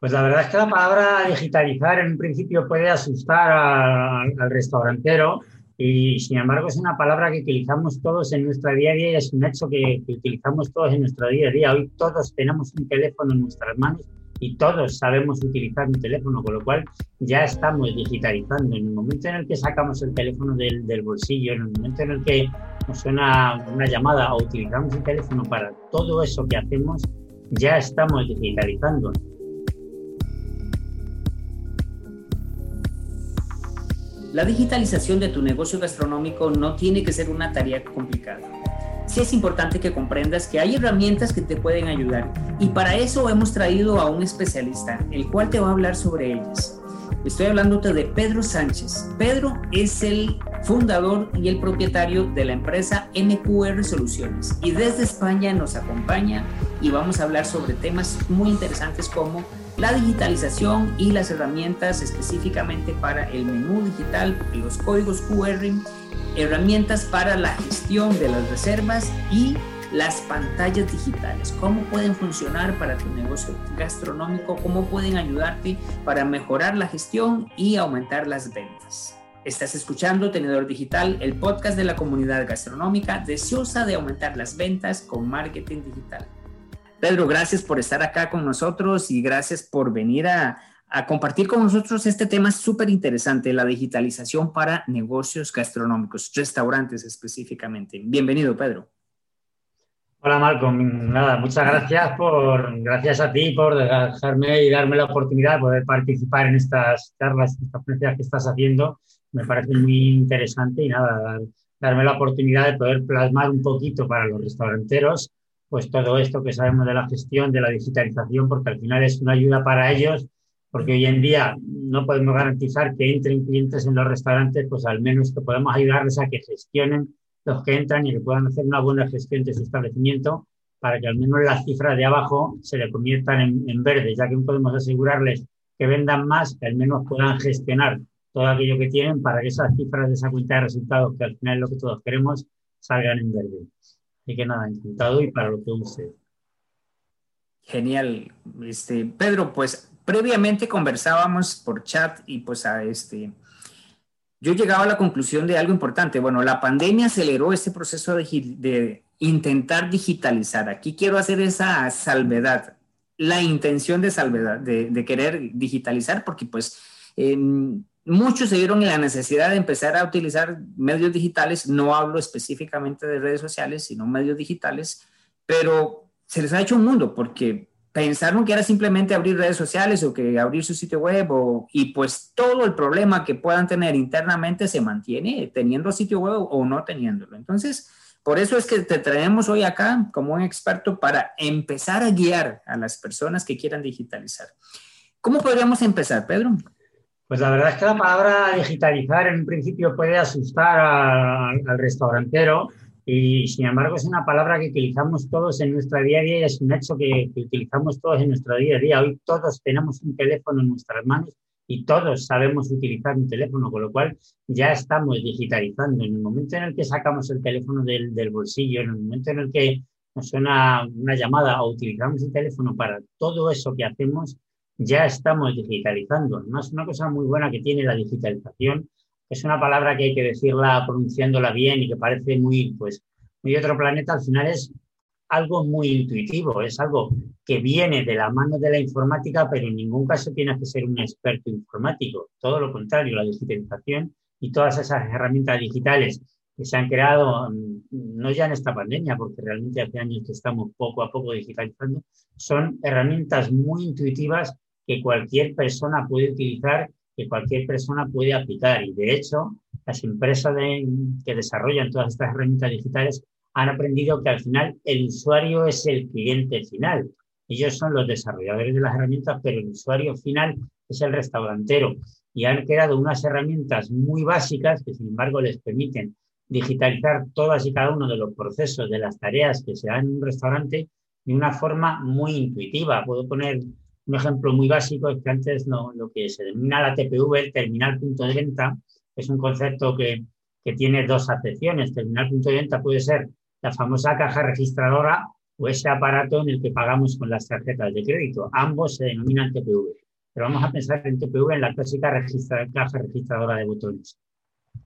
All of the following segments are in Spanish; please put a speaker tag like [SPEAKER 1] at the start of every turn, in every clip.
[SPEAKER 1] Pues la verdad es que la palabra digitalizar en principio puede asustar al restaurantero y sin embargo es una palabra que utilizamos todos en nuestra día a día y es un hecho que, utilizamos todos en nuestro día a día. Hoy todos tenemos un teléfono en nuestras manos y todos sabemos utilizar un teléfono, con lo cual ya estamos digitalizando. En el momento en el que sacamos el teléfono del, del bolsillo, en el momento en el que nos suena una llamada o utilizamos el teléfono para todo eso que hacemos, ya estamos digitalizando.
[SPEAKER 2] La digitalización de tu negocio gastronómico no tiene que ser una tarea complicada. Sí es importante que comprendas que hay herramientas que te pueden ayudar y para eso hemos traído a un especialista, el cual te va a hablar sobre ellas. Estoy hablándote de Pedro Sánchez. Pedro es el fundador y el propietario de la empresa MQR Soluciones y desde España nos acompaña y vamos a hablar sobre temas muy interesantes como la digitalización y las herramientas específicamente para el menú digital, los códigos QR, herramientas para la gestión de las reservas y las pantallas digitales, cómo pueden funcionar para tu negocio gastronómico, cómo pueden ayudarte para mejorar la gestión y aumentar las ventas. Estás escuchando Tenedor Digital, el podcast de la comunidad gastronómica deseosa de aumentar las ventas con marketing digital. Pedro, gracias por estar acá con nosotros y gracias por venir a, compartir con nosotros este tema súper interesante, la digitalización para negocios gastronómicos, restaurantes específicamente. Bienvenido, Pedro.
[SPEAKER 1] Hola, Malcolm. Nada, muchas gracias por, gracias a ti por dejarme y darme la oportunidad de poder participar en estas charlas, estas conferencias que estás haciendo. Me parece muy interesante y nada, darme la oportunidad de poder plasmar un poquito para los restauranteros pues todo esto que sabemos de la gestión, de la digitalización, porque al final es una ayuda para ellos, porque hoy en día no podemos garantizar que entren clientes en los restaurantes, pues al menos que podamos ayudarles a que gestionen los que entran y que puedan hacer una buena gestión de su establecimiento para que al menos las cifras de abajo se le conviertan en, en verde, ya que podemos asegurarles que vendan más, que al menos puedan gestionar todo aquello que tienen para que esas cifras de esa cuenta de resultados, que al final es lo que todos queremos, salgan en verde. Que nada, encantado y para lo que use.
[SPEAKER 2] Genial. Este, Pedro, pues previamente conversábamos por chat y pues a este, yo llegaba a la conclusión de algo importante. Bueno, la pandemia aceleró este proceso de, intentar digitalizar. Aquí quiero hacer esa salvedad, la intención de salvedad, de, querer digitalizar, porque pues muchos se vieron en la necesidad de empezar a utilizar medios digitales, no hablo específicamente de redes sociales, sino medios digitales, pero se les ha hecho un mundo porque pensaron que era simplemente abrir redes sociales o que abrir su sitio web y pues todo el problema que puedan tener internamente se mantiene teniendo sitio web o no teniéndolo. Entonces, por eso es que te traemos hoy acá como un experto para empezar a guiar a las personas que quieran digitalizar. ¿Cómo podríamos empezar, Pedro?
[SPEAKER 1] Pues la verdad es que la palabra digitalizar en principio puede asustar al restaurantero y sin embargo es una palabra que utilizamos todos en nuestra día a día y es un hecho que, utilizamos todos en nuestro día a día. Hoy todos tenemos un teléfono en nuestras manos y todos sabemos utilizar un teléfono, con lo cual ya estamos digitalizando. En el momento en el que sacamos el teléfono del, del bolsillo, en el momento en el que nos suena una llamada o utilizamos el teléfono para todo eso que hacemos, ya estamos digitalizando. ¿no? Es una cosa muy buena que tiene la digitalización. Es una palabra que hay que decirla pronunciándola bien y que parece muy, pues, muy otro planeta. Al final es algo muy intuitivo, es algo que viene de la mano de la informática, pero en ningún caso tienes que ser un experto informático. Todo lo contrario, la digitalización y todas esas herramientas digitales que se han creado, mm, no ya en esta pandemia, porque realmente hace años que estamos poco a poco digitalizando, son herramientas muy intuitivas que cualquier persona puede utilizar, que cualquier persona puede aplicar. Y de hecho, las empresas que desarrollan todas estas herramientas digitales han aprendido que al final el usuario es el cliente final. Ellos son los desarrolladores de las herramientas, pero el usuario final es el restaurantero. Y han creado unas herramientas muy básicas que, sin embargo, les permiten digitalizar todas y cada uno de los procesos, de las tareas que se dan en un restaurante de una forma muy intuitiva. Puedo poner un ejemplo muy básico es que antes lo que se denomina la TPV, el terminal punto de venta, es un concepto que, que tiene dos acepciones. Terminal punto de venta puede ser la famosa caja registradora o ese aparato en el que pagamos con las tarjetas de crédito. Ambos se denominan TPV. Pero vamos a pensar en TPV en la clásica caja registradora de botones.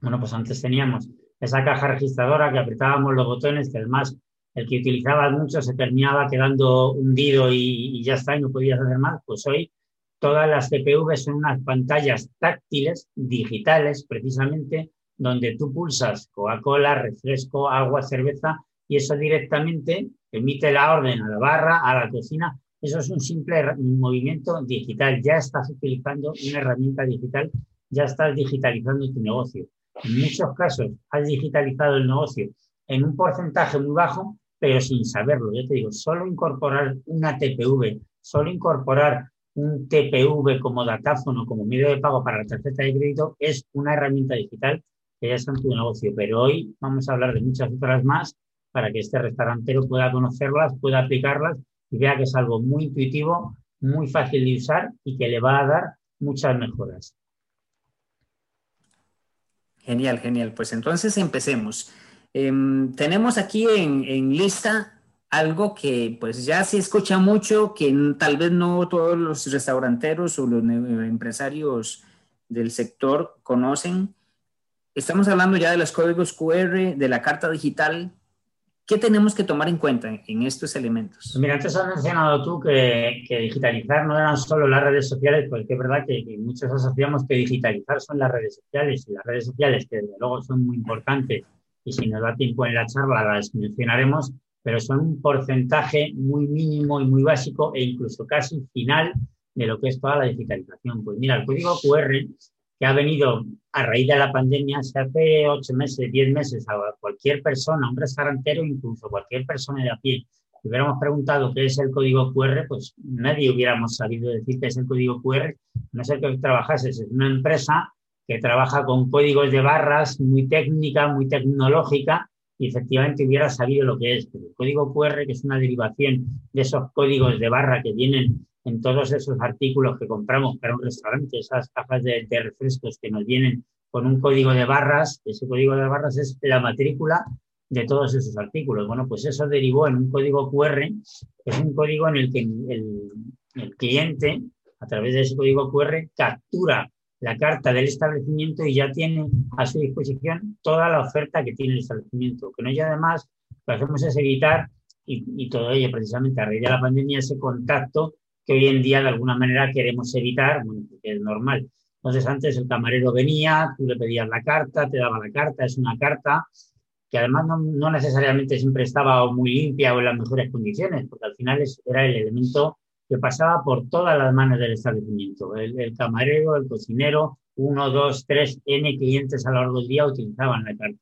[SPEAKER 1] Bueno, pues antes teníamos esa caja registradora que apretábamos los botones, que además el que utilizaba mucho se terminaba quedando hundido y, ya está, y no podías hacer más, pues hoy todas las TPV son unas pantallas táctiles, digitales, precisamente, donde tú pulsas Coca-Cola, refresco, agua, cerveza, y eso directamente emite la orden a la barra, a la cocina. Eso es un simple movimiento digital. Ya estás utilizando una herramienta digital, ya estás digitalizando tu negocio. En muchos casos has digitalizado el negocio en un porcentaje muy bajo, pero sin saberlo. Yo te digo, solo incorporar una TPV, solo incorporar un TPV como datáfono, como medio de pago para la tarjeta de crédito, es una herramienta digital que ya está en tu negocio. Pero hoy vamos a hablar de muchas otras más para que este restaurantero pueda conocerlas, pueda aplicarlas y vea que es algo muy intuitivo, muy fácil de usar y que le va a dar muchas mejoras.
[SPEAKER 2] Genial, genial. Pues entonces empecemos. Em, tenemos aquí en, lista algo que pues ya se escucha mucho, que tal vez no todos los restauranteros o los empresarios del sector conocen. Estamos hablando ya de los códigos QR, de la carta digital. ¿Qué tenemos que tomar en cuenta en estos elementos?
[SPEAKER 1] Pues mira, antes has mencionado tú que, digitalizar no eran solo las redes sociales, porque es verdad que, que, muchos asociamos que digitalizar son las redes sociales y las redes sociales, que desde luego son muy importantes y si nos da tiempo en la charla las mencionaremos, pero son un porcentaje muy mínimo y muy básico e incluso casi final de lo que es toda la digitalización. Pues mira, el código QR que ha venido a raíz de la pandemia, se hace ocho meses, diez meses a cualquier persona, un restaurantero, incluso cualquier persona de a pie, si hubiéramos preguntado qué es el código QR, pues nadie hubiéramos sabido decir qué es el código QR, no sé que trabajases en una empresa que trabaja con códigos de barras muy técnica, muy tecnológica, y efectivamente hubiera sabido lo que es. Pero el código QR, que es una derivación de esos códigos de barra que vienen en todos esos artículos que compramos para un restaurante, esas cajas de, refrescos que nos vienen con un código de barras, ese código de barras es la matrícula de todos esos artículos. Bueno, pues eso derivó en un código QR, que es un código en el que el cliente, a través de ese código QR, captura la carta del establecimiento y ya tiene a su disposición toda la oferta que tiene el establecimiento. No y además lo que hacemos es evitar, y, todo ello precisamente a raíz de la pandemia, ese contacto que hoy en día de alguna manera queremos evitar, bueno, es normal. Entonces antes el camarero venía, tú le pedías la carta, te daba la carta, es una carta que además no, no necesariamente siempre estaba muy limpia o en las mejores condiciones, porque al final era el elemento que pasaba por todas las manos del establecimiento. El, camarero, el cocinero, uno, dos, tres, N clientes a lo largo del día utilizaban la carta.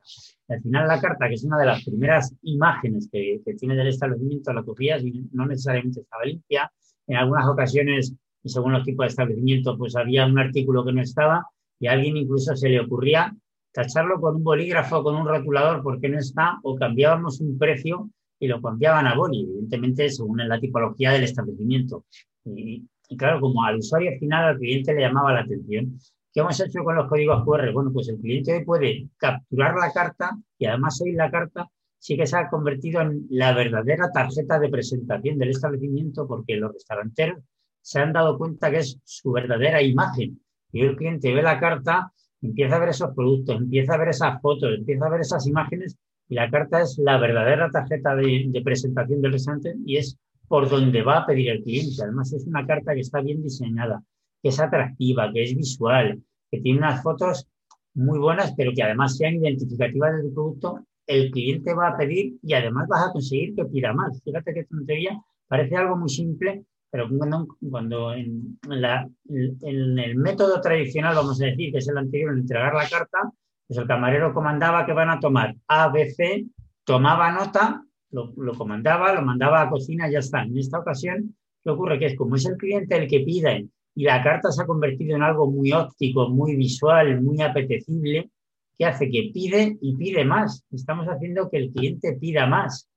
[SPEAKER 1] al final la carta, que es una de las primeras imágenes que, tiene del establecimiento, la cogías y no necesariamente estaba limpia. En algunas ocasiones, y según los tipos de establecimiento, pues había un artículo que no estaba y a alguien incluso se le ocurría tacharlo con un bolígrafo, con un rotulador, porque no está, o cambiábamos un precio y lo cambiaban a boli, evidentemente según la tipología del establecimiento. Y, claro, como al usuario final, al cliente le llamaba la atención. ¿Qué hemos hecho con los códigos QR? Bueno, pues el cliente puede capturar la carta y además hoy la carta sí que se ha convertido en la verdadera tarjeta de presentación del establecimiento porque los restauranteros se han dado cuenta que es su verdadera imagen. Y el cliente ve la carta, empieza a ver esos productos, empieza a ver esas fotos, empieza a ver esas imágenes y la carta es la verdadera tarjeta de, presentación del restaurante y es por donde va a pedir el cliente. Además, es una carta que está bien diseñada, que es atractiva, que es visual, que tiene unas fotos muy buenas, pero que además sean identificativas del producto. El cliente va a pedir y además vas a conseguir que pida más. Fíjate que tontería, parece algo muy simple, pero cuando, cuando en, en, el método tradicional, vamos a decir, que es el anterior, en entregar la carta, pues el camarero comandaba que van a tomar A, B, C, tomaba nota, lo, comandaba, lo mandaba a cocina y ya está. En esta ocasión, ¿qué ocurre? Que es como es el cliente el que pide y la carta se ha convertido en algo muy óptico, muy visual, muy apetecible, que hace que pide y pide más. Estamos haciendo que el cliente pida más,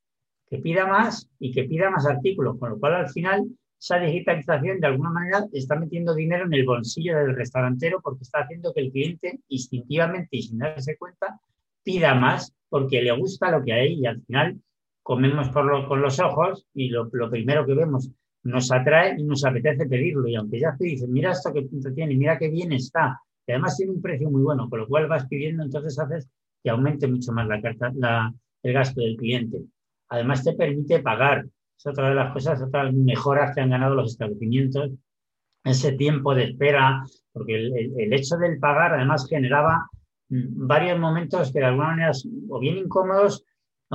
[SPEAKER 1] que pida más y que pida más artículos, con lo cual al final esa digitalización de alguna manera está metiendo dinero en el bolsillo del restaurantero porque está haciendo que el cliente instintivamente y sin darse cuenta pida más porque le gusta lo que hay y al final comemos por con los ojos y lo, primero que vemos nos atrae y nos apetece pedirlo. Y aunque ya te dicen, mira esto que punto tiene, mira qué bien está, y además tiene un precio muy bueno, con lo cual vas pidiendo, entonces haces que aumente mucho más la carta, la, el gasto del cliente. Además te permite pagar. Otra de las cosas, otras mejoras que han ganado los establecimientos. Ese tiempo de espera, porque el, hecho del pagar además generaba mm, varios momentos que de alguna manera o bien incómodos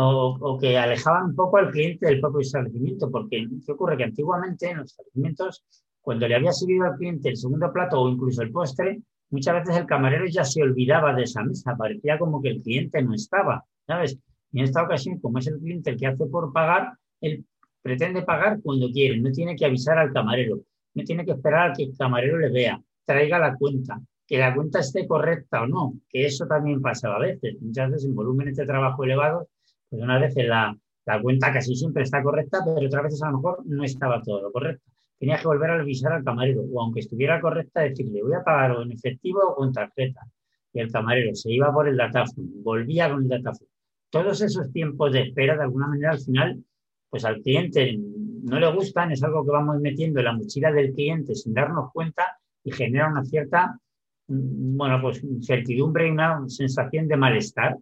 [SPEAKER 1] o, que alejaban un poco al cliente del propio establecimiento, porque ¿qué ocurre? Que antiguamente en los establecimientos, cuando le había subido al cliente el segundo plato o incluso el postre, muchas veces el camarero ya se olvidaba de esa mesa, parecía como que el cliente no estaba, ¿sabes? Y en esta ocasión, como es el cliente el que hace por pagar, él pretende pagar cuando quiere, no tiene que avisar al camarero, no tiene que esperar a que el camarero le vea, traiga la cuenta, que la cuenta esté correcta o no, que eso también pasaba a veces. Muchas veces en volúmenes de trabajo elevados, pues una vez la, la cuenta casi siempre está correcta, pero otras veces a lo mejor no estaba todo lo correcto. Tenía que volver a avisar al camarero, o aunque estuviera correcta, decirle, voy a pagar o en efectivo o con tarjeta. Y el camarero se iba por el datáfono, volvía con el datáfono todos esos tiempos de espera, de alguna manera, al final, pues al cliente no le gustan, es algo que vamos metiendo en la mochila del cliente sin darnos cuenta y genera una cierta, mm, bueno, pues incertidumbre y una sensación de malestar.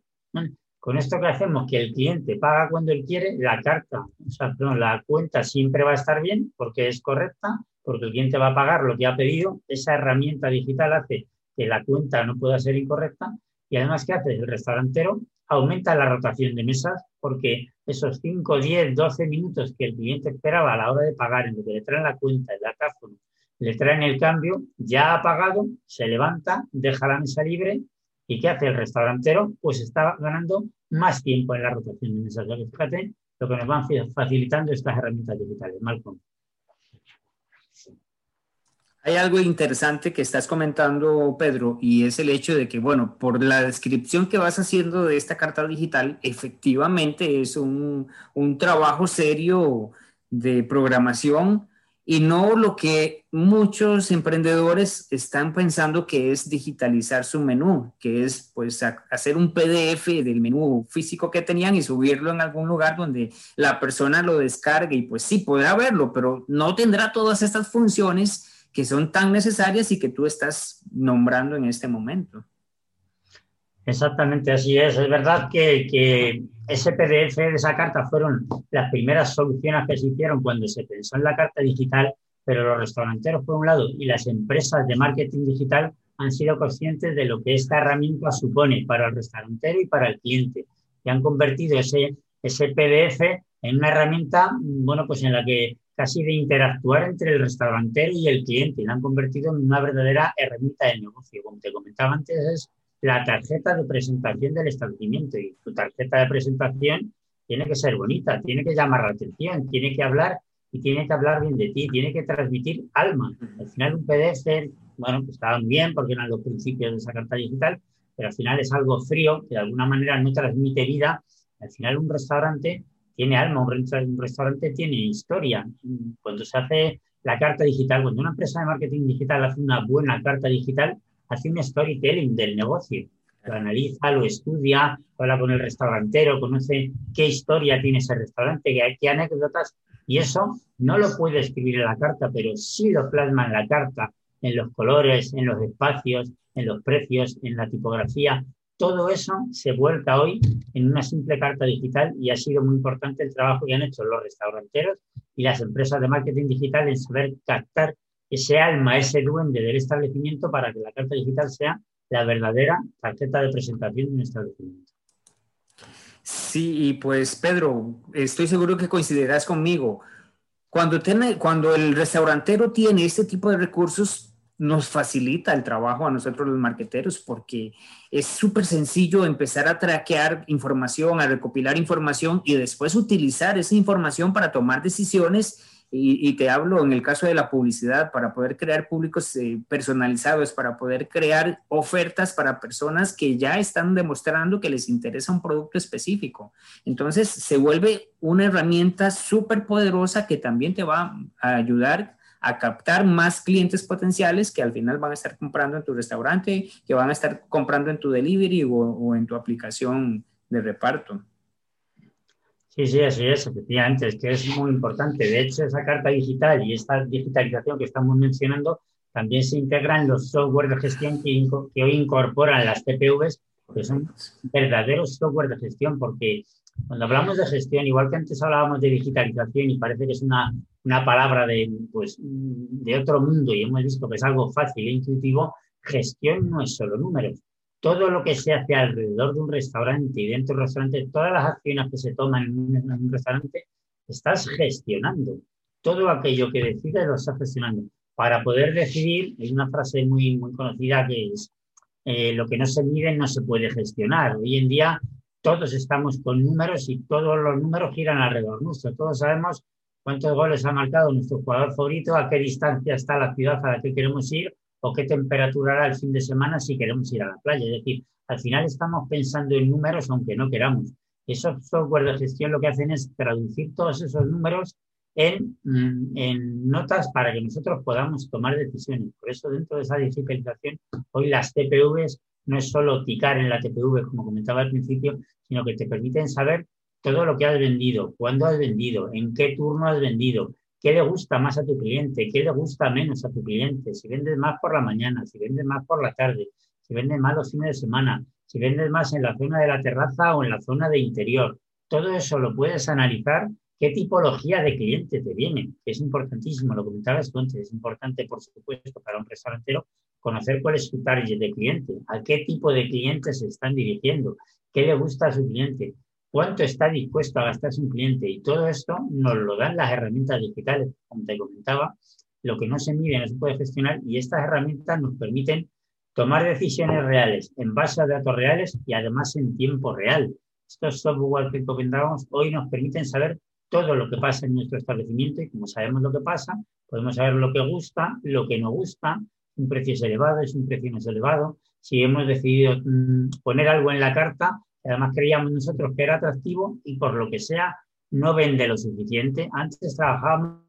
[SPEAKER 1] Con esto que hacemos, que el cliente paga cuando él quiere, la carta, o sea, perdón, la cuenta siempre va a estar bien porque es correcta, porque el cliente va a pagar lo que ha pedido, esa herramienta digital hace que la cuenta no pueda ser incorrecta y además, ¿qué hace? El restaurantero aumenta la rotación de mesas porque esos 5, 10, 12 minutos que el cliente esperaba a la hora de pagar, en lo que le traen la cuenta, el datáfono, le traen el cambio, ya ha pagado, se levanta, deja la mesa libre y ¿qué hace el restaurantero? Pues está ganando más tiempo en la rotación de mesas. Fíjate lo que nos van facilitando estas herramientas digitales. Malcolm.
[SPEAKER 2] Hay algo interesante que estás comentando, Pedro, y es el hecho de que, bueno, por la descripción que vas haciendo de esta carta digital, efectivamente es un, un trabajo serio de programación y no lo que muchos emprendedores están pensando que es digitalizar su menú, que es pues hacer un PDF del menú físico que tenían y subirlo en algún lugar donde la persona lo descargue y pues sí, podrá verlo, pero no tendrá todas estas funciones que son tan necesarias y que tú estás nombrando en este momento.
[SPEAKER 1] Exactamente, así es. Es verdad que, ese PDF de esa carta fueron las primeras soluciones que se hicieron cuando se pensó en la carta digital, pero los restauranteros, por un lado, y las empresas de marketing digital han sido conscientes de lo que esta herramienta supone para el restaurantero y para el cliente. Y han convertido ese, ese PDF en una herramienta, bueno, pues en la que casi de interactuar entre el restaurantero y el cliente y la han convertido en una verdadera herramienta de negocio. Como te comentaba antes, es la tarjeta de presentación del establecimiento y tu tarjeta de presentación tiene que ser bonita, tiene que llamar la atención, tiene que hablar y tiene que hablar bien de ti, tiene que transmitir alma. Al final un PDF, bueno, pues estaban bien porque eran los principios de esa carta digital, pero al final es algo frío que de alguna manera no transmite vida. Al final un restaurante tiene alma, un restaurante tiene historia. Cuando se hace la carta digital, cuando una empresa de marketing digital hace una buena carta digital, hace un storytelling del negocio. Lo analiza, lo estudia, habla con el restaurantero, conoce qué historia tiene ese restaurante, qué, qué anécdotas, y eso no lo puede escribir en la carta, pero sí lo plasma en la carta, en los colores, en los espacios, en los precios, en la tipografía. Todo eso se vuelca hoy en una simple carta digital y ha sido muy importante el trabajo que han hecho los restauranteros y las empresas de marketing digital en saber captar ese alma, ese duende del establecimiento para que la carta digital sea la verdadera tarjeta de presentación de un establecimiento.
[SPEAKER 2] Sí, y pues Pedro, estoy seguro que coincidirás conmigo. Cuando, tiene, cuando el restaurantero tiene este tipo de recursos, nos facilita el trabajo a nosotros los marqueteros porque es súper sencillo empezar a traquear información, a recopilar información y después utilizar esa información para tomar decisiones. Y, te hablo en el caso de la publicidad, para poder crear públicos eh, personalizados, para poder crear ofertas para personas que ya están demostrando que les interesa un producto específico. Entonces se vuelve una herramienta súper poderosa que también te va a ayudar a captar más clientes potenciales que al final van a estar comprando en tu restaurante, que van a estar comprando en tu delivery o, en tu aplicación de reparto.
[SPEAKER 1] Sí, sí, así es, efectivamente, es que es muy importante. De hecho, esa carta digital y esta digitalización que estamos mencionando también se integra en los software de gestión que, que hoy incorporan las TPVs, que son verdaderos software de gestión, porque cuando hablamos de gestión, igual que antes hablábamos de digitalización y parece que es una, una palabra de, pues, de otro mundo y hemos visto que es algo fácil e intuitivo, gestión no es solo números. Todo lo que se hace alrededor de un restaurante y dentro del restaurante, todas las acciones que se toman en un, restaurante, estás gestionando. Todo aquello que decides lo estás gestionando. Para poder decidir, hay una frase muy, muy conocida que es, eh, lo que no se mide no se puede gestionar. Hoy en día todos estamos con números y todos los números giran alrededor nuestro. Todos sabemos cuántos goles ha marcado nuestro jugador favorito, a qué distancia está la ciudad a la que queremos ir o qué temperatura hará el fin de semana si queremos ir a la playa. Es decir, al final estamos pensando en números aunque no queramos. Esos software de gestión lo que hacen es traducir todos esos números en, mm, en, notas para que nosotros podamos tomar decisiones. Por eso dentro de esa digitalización, hoy las TPVs no es solo ticar en la TPV, como comentaba al principio, sino que te permiten saber todo lo que has vendido, cuándo has vendido, en qué turno has vendido, qué le gusta más a tu cliente, qué le gusta menos a tu cliente, si vendes más por la mañana, si vendes más por la tarde, si vendes más los fines de semana, si vendes más en la zona de la terraza o en la zona de interior. Todo eso lo puedes analizar qué tipología de cliente te viene, es importantísimo, lo comentabas tú es importante, por supuesto, para un restaurantero conocer cuál es su target de cliente, a qué tipo de clientes se están dirigiendo, qué le gusta a su cliente, cuánto está dispuesto a gastar su cliente y todo esto nos lo dan las herramientas digitales, como te comentaba, lo que no se mide no se puede gestionar y estas herramientas nos permiten tomar decisiones reales en base a datos reales y además en tiempo real. Estos software que comentábamos hoy nos permiten saber todo lo que pasa en nuestro establecimiento y como sabemos lo que pasa, podemos saber lo que gusta, lo que no gusta, un precio es elevado, es un precio no es elevado. Si hemos decidido mm, poner algo en la carta, además creíamos nosotros que era atractivo y por lo que sea no vende lo suficiente. Antes trabajábamos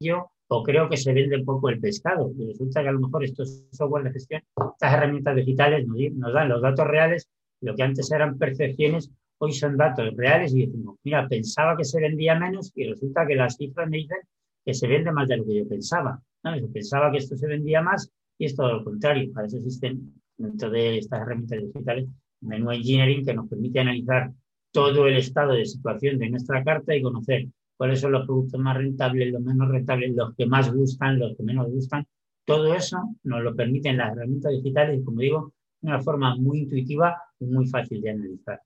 [SPEAKER 1] yo o creo que se vende un poco el pescado. Y resulta que a lo mejor estos software de gestión, estas herramientas digitales nos, dan los datos reales, lo que antes eran percepciones, hoy son datos reales y decimos, mira, pensaba que se vendía menos y resulta que las cifras me dicen que se vende más de lo que yo pensaba. Yo pensaba que esto se vendía más y es todo lo contrario. Para eso existen dentro de estas herramientas digitales menú engineering que nos permite analizar todo el estado de situación de nuestra carta y conocer cuáles son los productos más rentables, los menos rentables, los que más gustan, los que menos gustan. Todo eso nos lo permiten las herramientas digitales y, como digo, de una forma muy intuitiva y muy fácil de analizar.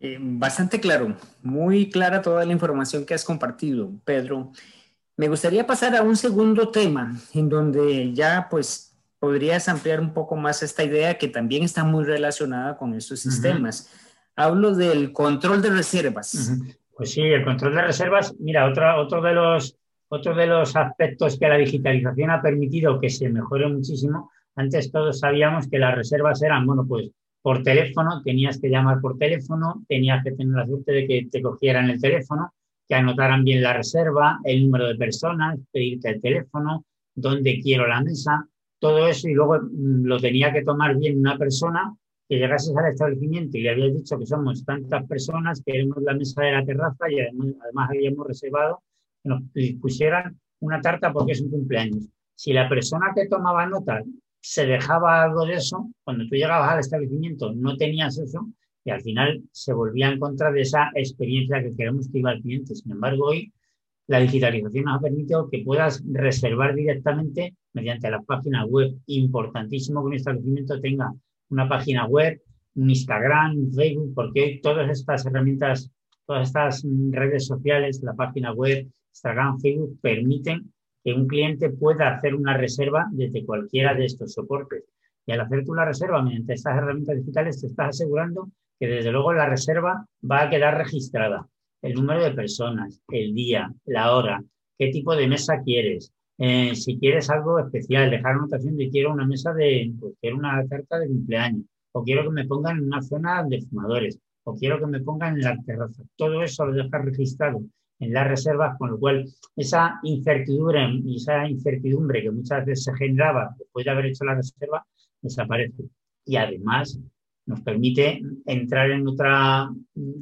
[SPEAKER 2] Eh, bastante claro, muy clara toda la información que has compartido, Pedro. Me gustaría pasar a un segundo tema en donde ya pues podrías ampliar un poco más esta idea que también está muy relacionada con estos sistemas. Hablo del control de reservas.
[SPEAKER 1] Pues sí, el control de reservas, mira, otro, otro, de los, otro de los aspectos que la digitalización ha permitido que se mejore muchísimo, antes todos sabíamos que las reservas eran, bueno, pues por teléfono, tenías que llamar por teléfono, tenías que tener la suerte de que te cogieran el teléfono, que anotaran bien la reserva, el número de personas, pedirte el teléfono, dónde quiero la mesa, todo eso y luego mm, lo tenía que tomar bien una persona que llegases al establecimiento y le habías dicho que somos tantas personas, que queremos la mesa de la terraza y además, además habíamos reservado que nos pusieran una tarta porque es un cumpleaños. Si la persona que tomaba nota se dejaba algo de eso, cuando tú llegabas al establecimiento no tenías eso y al final se volvía en contra de esa experiencia que queremos que iba al cliente. Sin embargo, hoy la digitalización nos ha permitido que puedas reservar directamente mediante la página web. Importantísimo que un establecimiento tenga una página web, un Instagram, Facebook, porque todas estas herramientas, todas estas redes sociales, la página web, Instagram, Facebook, permiten que un cliente pueda hacer una reserva desde cualquiera de estos soportes. Y al hacer tú la reserva mediante estas herramientas digitales, te estás asegurando que desde luego la reserva va a quedar registrada. El número de personas, el día, la hora, qué tipo de mesa quieres. Eh, si quieres algo especial, dejar anotación de quiero una mesa de, pues quiero una carta de cumpleaños, o quiero que me pongan en una zona de fumadores, o quiero que me pongan en la terraza. Todo eso lo dejas registrado en las reservas, con lo cual esa incertidumbre esa incertidumbre que muchas veces se generaba después de haber hecho la reserva desaparece. Y además, nos permite entrar en otra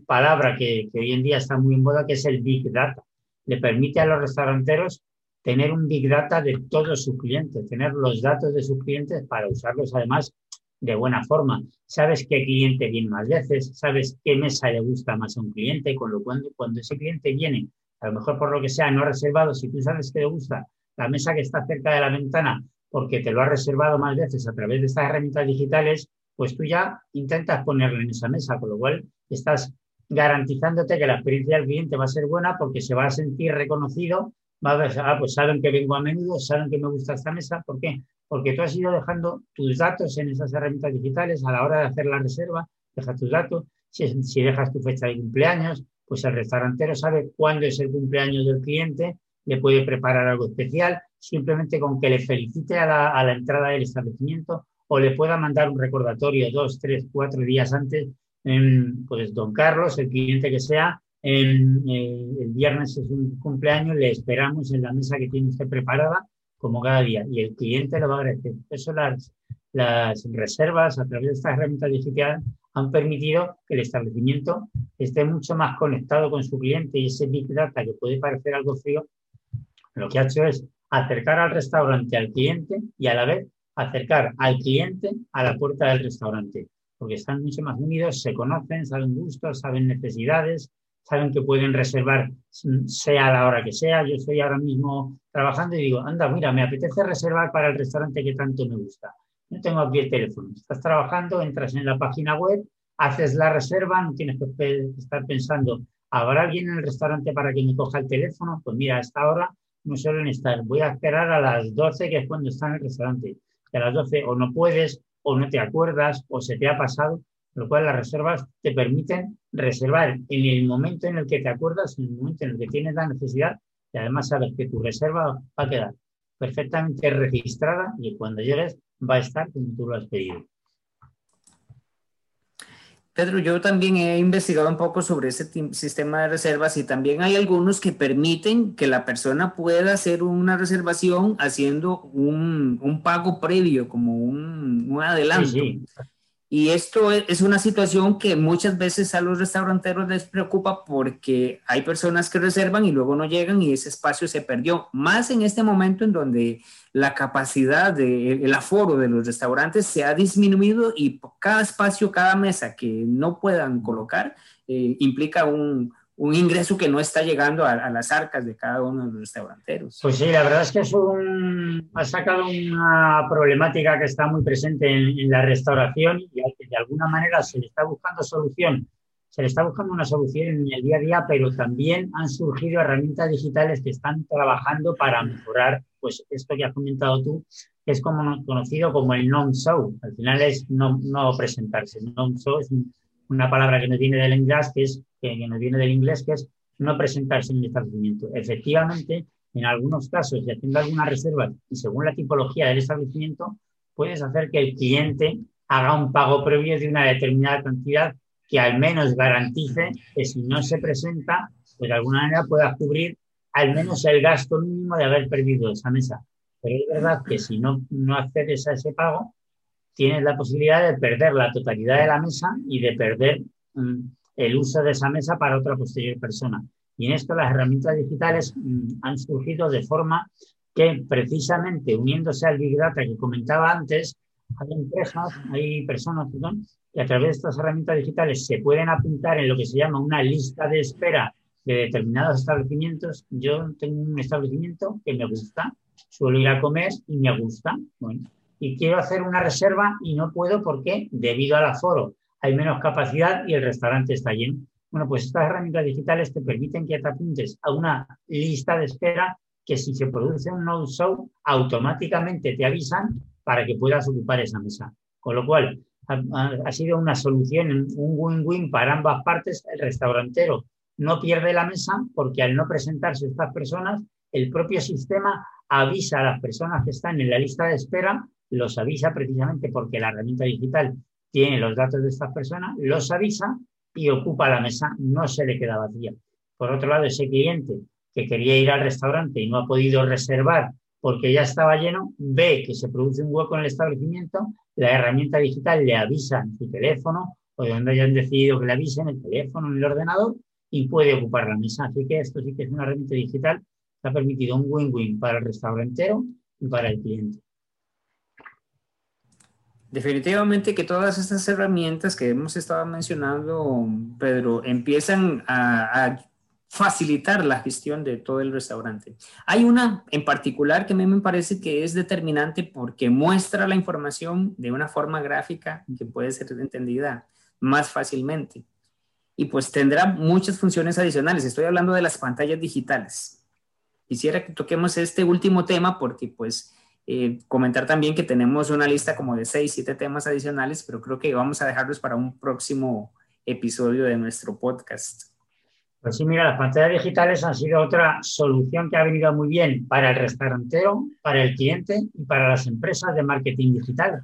[SPEAKER 1] palabra que, hoy en día está muy en moda, que es el Big Data. Le permite a los restauranteros tener un Big Data de todos sus clientes, tener los datos de sus clientes para usarlos además de buena forma. Sabes qué cliente viene más veces, sabes qué mesa le gusta más a un cliente, con lo cual cuando ese cliente viene, a lo mejor por lo que sea no reservado, si tú sabes que le gusta la mesa que está cerca de la ventana porque te lo ha reservado más veces a través de estas herramientas digitales, pues tú ya intentas ponerlo en esa mesa, con lo cual estás garantizándote que la experiencia del cliente va a ser buena porque se va a sentir reconocido, va a ver, ah, pues saben que vengo a menudo, saben que me gusta esta mesa, ¿por qué? porque tú has ido dejando tus datos en esas herramientas digitales a la hora de hacer la reserva, dejas tus datos, si, dejas tu fecha de cumpleaños, pues el restaurantero sabe cuándo es el cumpleaños del cliente, le puede preparar algo especial, simplemente con que le felicite a la, entrada del establecimiento o le pueda mandar un recordatorio dos, tres, cuatro días antes, pues don Carlos, el cliente que sea, eh, el viernes es un cumpleaños, le esperamos en la mesa que tiene usted preparada como cada día y el cliente lo va a agradecer. Eso las, las reservas a través de estas herramientas digitales han permitido que el establecimiento esté mucho más conectado con su cliente y ese Big Data que puede parecer algo frío, lo que ha hecho es acercar al restaurante al cliente y a la vez acercar al cliente a la puerta del restaurante, porque están mucho más unidos, se conocen, saben gustos, saben necesidades, saben que pueden reservar sea a la hora que sea. Yo estoy ahora mismo trabajando y digo, anda, mira, me apetece reservar para el restaurante que tanto me gusta. No tengo aquí el teléfono. Estás trabajando, entras en la página web, haces la reserva, no tienes que estar pensando, ¿habrá alguien en el restaurante para que me coja el teléfono? Pues mira, a esta hora no suelen estar. Voy a esperar a las 12, que es cuando está en el restaurante. Y a las 12 o no puedes, o no te acuerdas, o se te ha pasado lo cual las reservas te permiten reservar en el momento en el que te acuerdas, en el momento en el que tienes la necesidad y además sabes que tu reserva va a quedar perfectamente registrada y cuando llegues va a estar como tú lo has pedido.
[SPEAKER 2] Pedro, yo también he investigado un poco sobre ese sistema de reservas y también hay algunos que permiten que la persona pueda hacer una reservación haciendo un, pago previo, como un, adelanto. Sí, sí. Y esto e, es una situación que muchas veces a los restauranteros les preocupa porque hay personas que reservan y luego no llegan y ese espacio se perdió. Más en este momento en donde la capacidad, de, el aforo de los restaurantes se ha disminuido y cada espacio, cada mesa que no puedan colocar eh, implica un, un ingreso que no está llegando a, las arcas de cada uno de los restauranteros.
[SPEAKER 1] Pues sí, la verdad es que es un, ha sacado una problemática que está muy presente en, la restauración y que de alguna manera se le está buscando solución. Se le está buscando una solución en el día a día, pero también han surgido herramientas digitales que están trabajando para mejorar pues esto que has comentado tú, que es como conocido como el non-show. Al final es no, no presentarse. Non-show es una palabra que nos viene del inglés, que es que, nos viene del inglés, que es no presentarse en el establecimiento. Efectivamente, en algunos casos, si haciendo alguna reserva y según la tipología del establecimiento, puedes hacer que el cliente haga un pago previo de una determinada cantidad que al menos garantice que si no se presenta, pues de alguna manera pueda cubrir al menos el gasto mínimo de haber perdido esa mesa. Pero es verdad que si no, no accedes a ese pago, tienes la posibilidad de perder la totalidad de la mesa y de perder mm, el uso de esa mesa para otra posterior persona. Y en esto las herramientas digitales mm, han surgido de forma que precisamente uniéndose al Big Data que comentaba antes, hay empresas, hay personas, perdón, que a través de estas herramientas digitales se pueden apuntar en lo que se llama una lista de espera de determinados establecimientos. Yo tengo un establecimiento que me gusta, suelo ir a comer y me gusta. Y quiero hacer una reserva y no puedo porque debido al aforo hay menos capacidad y el restaurante está lleno. Bueno, pues estas herramientas digitales te permiten que te apuntes a una lista de espera que si se produce un no-show, automáticamente te avisan para que puedas ocupar esa mesa. Con lo cual, ha, sido una solución, un win-win para ambas partes. El restaurantero no pierde la mesa porque al no presentarse estas personas, el propio sistema avisa a las personas que están en la lista de espera, los avisa precisamente porque la herramienta digital tiene los datos de estas personas, los avisa y ocupa la mesa, no se le queda vacía. Por otro lado, ese cliente que quería ir al restaurante y no ha podido reservar porque ya estaba lleno, ve que se produce un hueco en el establecimiento, la herramienta digital le avisa en su teléfono o de donde hayan decidido que le avisen, el teléfono, en el ordenador, y puede ocupar la mesa. Así que esto sí que es una herramienta digital que ha permitido un win-win para el restaurantero y para el cliente.
[SPEAKER 2] Definitivamente que todas estas herramientas que hemos estado mencionando, Pedro, empiezan a, facilitar la gestión de todo el restaurante. Hay una en particular que a mí me parece que es determinante porque muestra la información de una forma gráfica que puede ser entendida más fácilmente. Y pues tendrá muchas funciones adicionales. Estoy hablando de las pantallas digitales. Quisiera que toquemos este último tema porque pues eh, comentar también que tenemos una lista como de seis, siete temas adicionales, pero creo que vamos a dejarlos para un próximo episodio de nuestro podcast.
[SPEAKER 1] Pues sí, mira, las pantallas digitales han sido otra solución que ha venido muy bien para el restaurantero, para el cliente y para las empresas de marketing digital,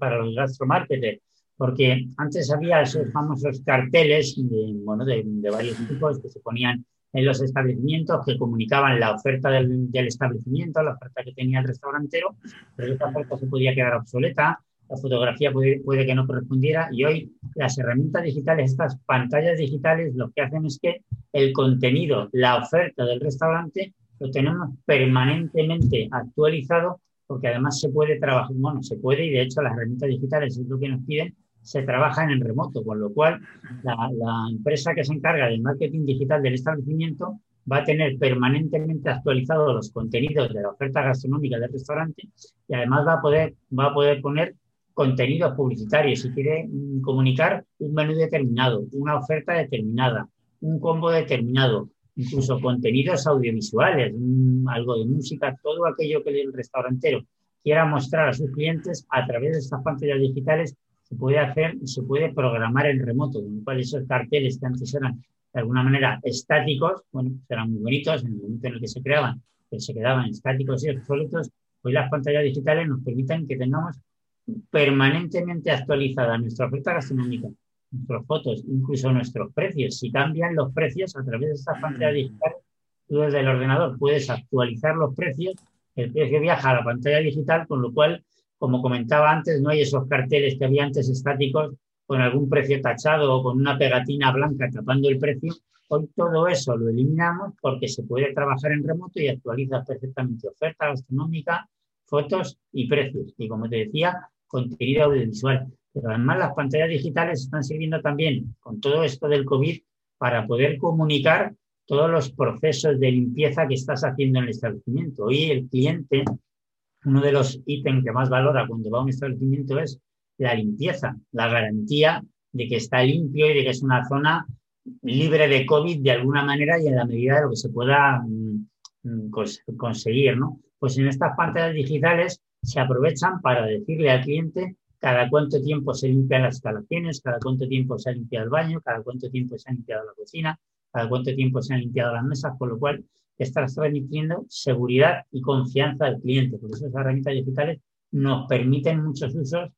[SPEAKER 1] para los gastromarketers, porque antes había esos famosos carteles de, bueno, de, de varios tipos que se ponían en los establecimientos que comunicaban la oferta del, establecimiento, la oferta que tenía el restaurantero, pero esa oferta se podía quedar obsoleta, la fotografía puede, puede, que no correspondiera y hoy las herramientas digitales, estas pantallas digitales, lo que hacen es que el contenido, la oferta del restaurante, lo tenemos permanentemente actualizado porque además se puede trabajar, bueno, se puede y de hecho las herramientas digitales es lo que nos piden, se trabaja en remoto, con lo cual la, empresa que se encarga del marketing digital del establecimiento va a tener permanentemente actualizados los contenidos de la oferta gastronómica del restaurante y además va a poder, va a poder poner contenidos publicitarios. Si quiere mm, comunicar un menú determinado, una oferta determinada, un combo determinado, incluso contenidos audiovisuales, mm, algo de música, todo aquello que el restaurantero quiera mostrar a sus clientes a través de estas pantallas digitales se puede hacer y se puede programar en remoto, con lo cual esos carteles que antes eran de alguna manera estáticos, bueno, serán muy bonitos en el momento en el que se creaban, que se quedaban estáticos y obsoletos, hoy las pantallas digitales nos permiten que tengamos permanentemente actualizada nuestra oferta gastronómica, nuestras fotos, incluso nuestros precios. Si cambian los precios a través de estas pantallas digitales, tú desde el ordenador puedes actualizar los precios, el precio viaja a la pantalla digital, con lo cual como comentaba antes, no hay esos carteles que había antes estáticos con algún precio tachado o con una pegatina blanca tapando el precio. Hoy todo eso lo eliminamos porque se puede trabajar en remoto y actualiza perfectamente oferta gastronómica, fotos y precios. Y como te decía, contenido audiovisual. Pero además las pantallas digitales están sirviendo también con todo esto del COVID para poder comunicar todos los procesos de limpieza que estás haciendo en el establecimiento. Hoy el cliente uno de los ítems que más valora cuando va a un establecimiento es la limpieza, la garantía de que está limpio y de que es una zona libre de COVID de alguna manera y en la medida de lo que se pueda mm, mm, conseguir, ¿no? Pues en estas pantallas digitales se aprovechan para decirle al cliente cada cuánto tiempo se limpian las instalaciones, cada cuánto tiempo se ha limpiado el baño, cada cuánto tiempo se ha limpiado la cocina, cada cuánto tiempo se han limpiado las mesas, con lo cual estás transmitiendo seguridad y confianza al cliente. Por eso esas herramientas digitales nos permiten muchos usos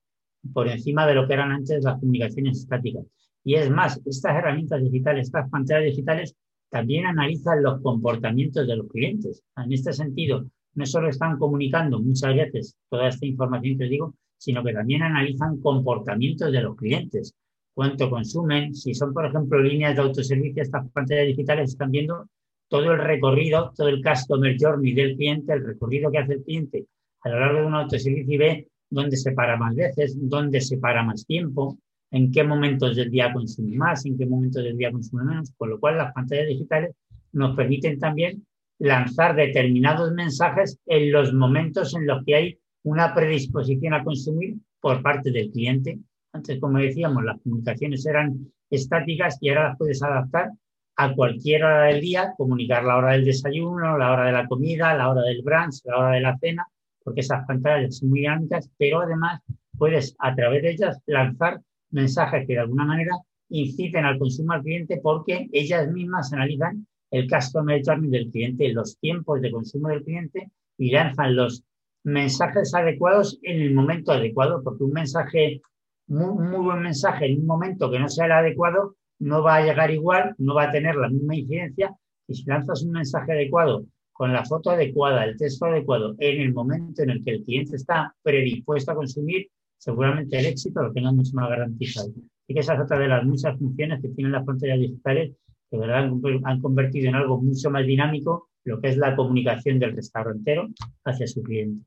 [SPEAKER 1] por encima de lo que eran antes las comunicaciones estáticas. Y es más, estas herramientas digitales, estas pantallas digitales, también analizan los comportamientos de los clientes. En este sentido, no solo están comunicando muchas veces toda esta información que os digo, sino que también analizan comportamientos de los clientes. Cuánto consumen, si son, por ejemplo, líneas de autoservicio, estas pantallas digitales están viendo todo el recorrido, todo el customer journey del cliente, el recorrido que hace el cliente a lo largo de un autoservicio y ve dónde se para más veces, dónde se para más tiempo, en qué momentos del día consume más, en qué momentos del día consume menos, con lo cual las pantallas digitales nos permiten también lanzar determinados mensajes en los momentos en los que hay una predisposición a consumir por parte del cliente. Antes, como decíamos, las comunicaciones eran estáticas y ahora las puedes adaptar a cualquier hora del día, comunicar la hora del desayuno, la hora de la comida, la hora del brunch, la hora de la cena, porque esas pantallas son muy dinámicas, pero además puedes a través de ellas lanzar mensajes que de alguna manera inciten al consumo al cliente porque ellas mismas analizan el customer journey del cliente, los tiempos de consumo del cliente y lanzan los mensajes adecuados en el momento adecuado, porque un mensaje, un muy buen mensaje en un momento que no sea el adecuado, no va a llegar igual, no va a tener la misma incidencia. Y si lanzas un mensaje adecuado con la foto adecuada, el texto adecuado, en el momento en el que el cliente está predispuesto a consumir, seguramente el éxito lo tenga mucho más garantizado. Y que esa es otra de las muchas funciones que tienen las pantallas digitales, que ¿verdad? han convertido en algo mucho más dinámico lo que es la comunicación del restaurantero hacia su cliente.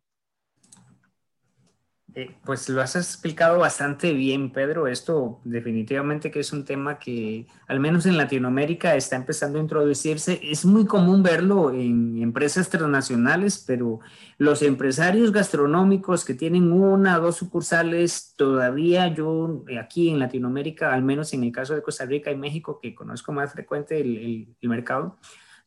[SPEAKER 2] Eh, pues lo has explicado bastante bien, Pedro. Esto definitivamente que es un tema que, al menos en Latinoamérica, está empezando a introducirse. Es muy común verlo en empresas transnacionales, pero los empresarios gastronómicos que tienen una o dos sucursales, todavía yo aquí en Latinoamérica, al menos en el caso de Costa Rica y México, que conozco más frecuente el, el mercado,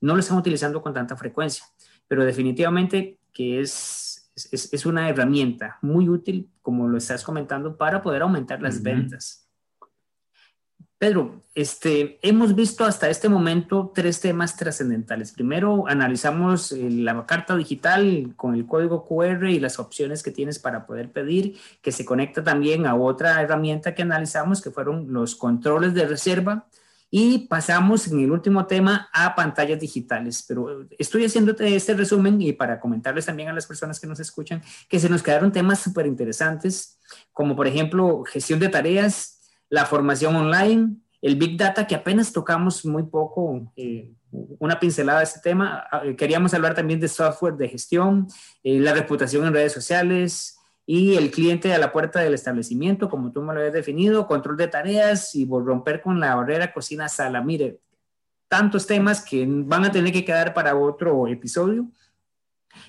[SPEAKER 2] no lo están utilizando con tanta frecuencia. Pero definitivamente que es es, una herramienta muy útil, como lo estás comentando, para poder aumentar las ventas. Pedro, este, hemos visto hasta este momento tres temas trascendentales. Primero, analizamos eh, la carta digital con el código QR y las opciones que tienes para poder pedir, que se conecta también a otra herramienta que analizamos, que fueron los controles de reserva y pasamos en el último tema a pantallas digitales. Pero estoy haciéndote este resumen y para comentarles también a las personas que nos escuchan que se nos quedaron temas súper interesantes, como por ejemplo gestión de tareas, la formación online, el Big Data, que apenas tocamos muy poco, eh, una pincelada de este tema. Ah, queríamos hablar también de software de gestión, eh, la reputación en redes sociales, y el cliente a la puerta del establecimiento, como tú me lo habías definido, control de tareas y romper con la barrera cocina-sala. Mire, tantos temas que van a tener que quedar para otro episodio.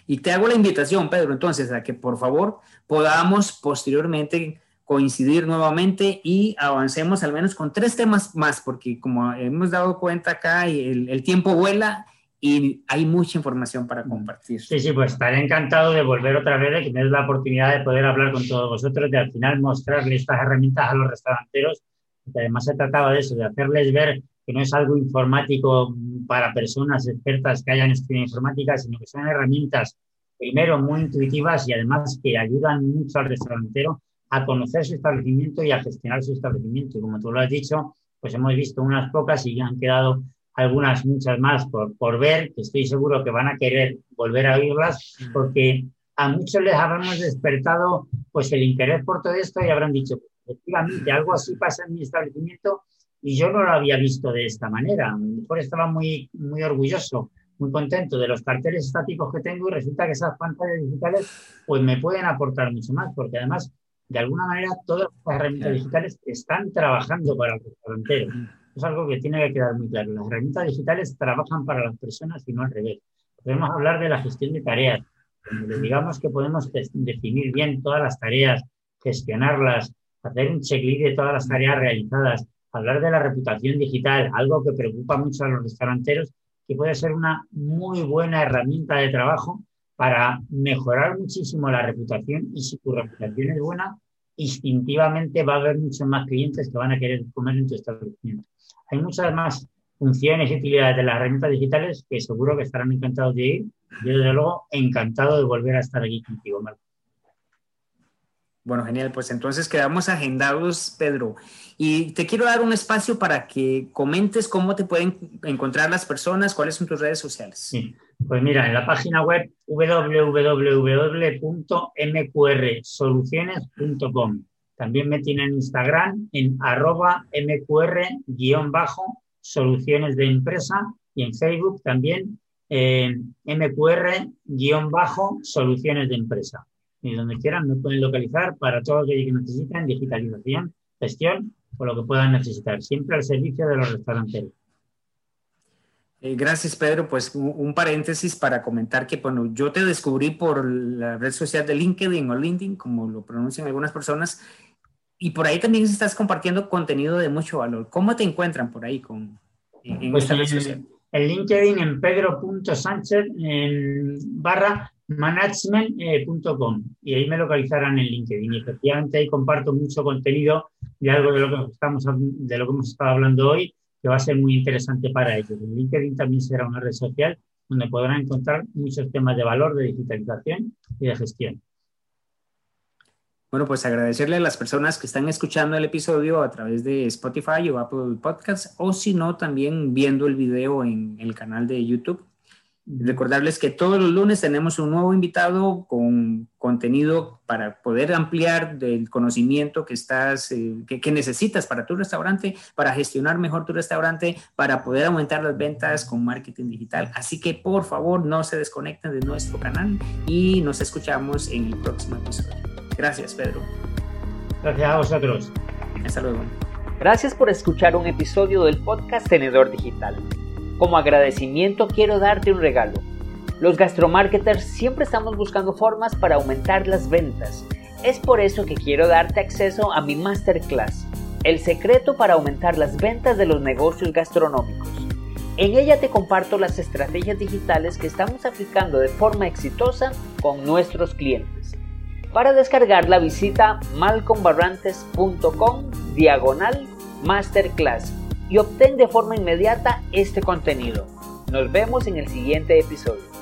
[SPEAKER 2] Y te hago la invitación, Pedro, entonces, a que por favor podamos posteriormente coincidir nuevamente y avancemos al menos con tres temas más, porque como hemos dado cuenta acá, el, el tiempo vuela y hay mucha información para compartir.
[SPEAKER 1] Sí, sí, pues estaré encantado de volver otra vez, de que me des la oportunidad de poder hablar con todos vosotros, de al final mostrarles estas herramientas a los restauranteros, que además se trataba de eso, de hacerles ver que no es algo informático para personas expertas que hayan estudiado informática, sino que son herramientas, primero, muy intuitivas y además que ayudan mucho al restaurantero a conocer su establecimiento y a gestionar su establecimiento. Y como tú lo has dicho, pues hemos visto unas pocas y ya han quedado algunas, muchas más por, por ver, que estoy seguro que van a querer volver a oírlas, porque a muchos les habremos despertado pues el interés por todo esto y habrán dicho, efectivamente, algo así pasa en mi establecimiento y yo no lo había visto de esta manera. A lo mejor estaba muy, muy orgulloso, muy contento de los carteles estáticos que tengo y resulta que esas pantallas digitales pues me pueden aportar mucho más, porque además, de alguna manera, todas las herramientas digitales están trabajando para el restaurantero es algo que tiene que quedar muy claro. Las herramientas digitales trabajan para las personas y no al revés. Podemos hablar de la gestión de tareas. digamos que podemos definir bien todas las tareas, gestionarlas, hacer un checklist de todas las tareas realizadas, hablar de la reputación digital, algo que preocupa mucho a los restauranteros, que puede ser una muy buena herramienta de trabajo para mejorar muchísimo la reputación y si tu reputación es buena, instintivamente va a haber muchos más clientes que van a querer comer en tu establecimiento. Hay muchas más funciones y utilidades de las herramientas digitales que seguro que estarán encantados de ir. Yo, desde luego, encantado de volver a estar aquí contigo, Marco.
[SPEAKER 2] Bueno, genial. Pues entonces quedamos agendados, Pedro. Y te quiero dar un espacio para que comentes cómo te pueden encontrar las personas, cuáles son tus redes sociales.
[SPEAKER 1] Sí, pues mira, en la página web www.mqrsoluciones.com. También me tienen en Instagram en arroba mqr-soluciones de empresa y en Facebook también en mqr-soluciones de empresa. Y donde quieran me pueden localizar para todo aquello que necesiten, digitalización, gestión o lo que puedan necesitar, siempre al servicio de los restauranteros.
[SPEAKER 2] Eh, gracias, Pedro. Pues un, paréntesis para comentar que, bueno, yo te descubrí por la red social de LinkedIn o LinkedIn, como lo pronuncian algunas personas, y por ahí también estás compartiendo contenido de mucho valor. ¿Cómo te encuentran por ahí con,
[SPEAKER 1] en, pues esta red social? En LinkedIn, en pedro.sánchez, barra management.com y ahí me localizarán en LinkedIn. Y efectivamente ahí comparto mucho contenido de algo de lo que estamos de lo que hemos estado hablando hoy que va a ser muy interesante para ellos. El LinkedIn también será una red social donde podrán encontrar muchos temas de valor, de digitalización y de gestión.
[SPEAKER 2] Bueno, pues agradecerle a las personas que están escuchando el episodio a través de Spotify o Apple Podcasts, o si no, también viendo el video en el canal de YouTube. Recordarles que todos los lunes tenemos un nuevo invitado con contenido para poder ampliar el conocimiento que, estás, eh, que, necesitas para tu restaurante, para gestionar mejor tu restaurante, para poder aumentar las ventas con marketing digital. Así que por favor no se desconecten de nuestro canal y nos escuchamos en el próximo episodio. Gracias, Pedro.
[SPEAKER 1] Gracias a vosotros.
[SPEAKER 2] Hasta luego.
[SPEAKER 3] Gracias por escuchar un episodio del podcast Tenedor Digital. Como agradecimiento quiero darte un regalo. Los gastromarketers siempre estamos buscando formas para aumentar las ventas. Es por eso que quiero darte acceso a mi masterclass, El secreto para aumentar las ventas de los negocios gastronómicos. En ella te comparto las estrategias digitales que estamos aplicando de forma exitosa con nuestros clientes. Para descargarla visita malcombarrantes.com diagonal masterclass y obtén de forma inmediata este contenido. Nos vemos en el siguiente episodio.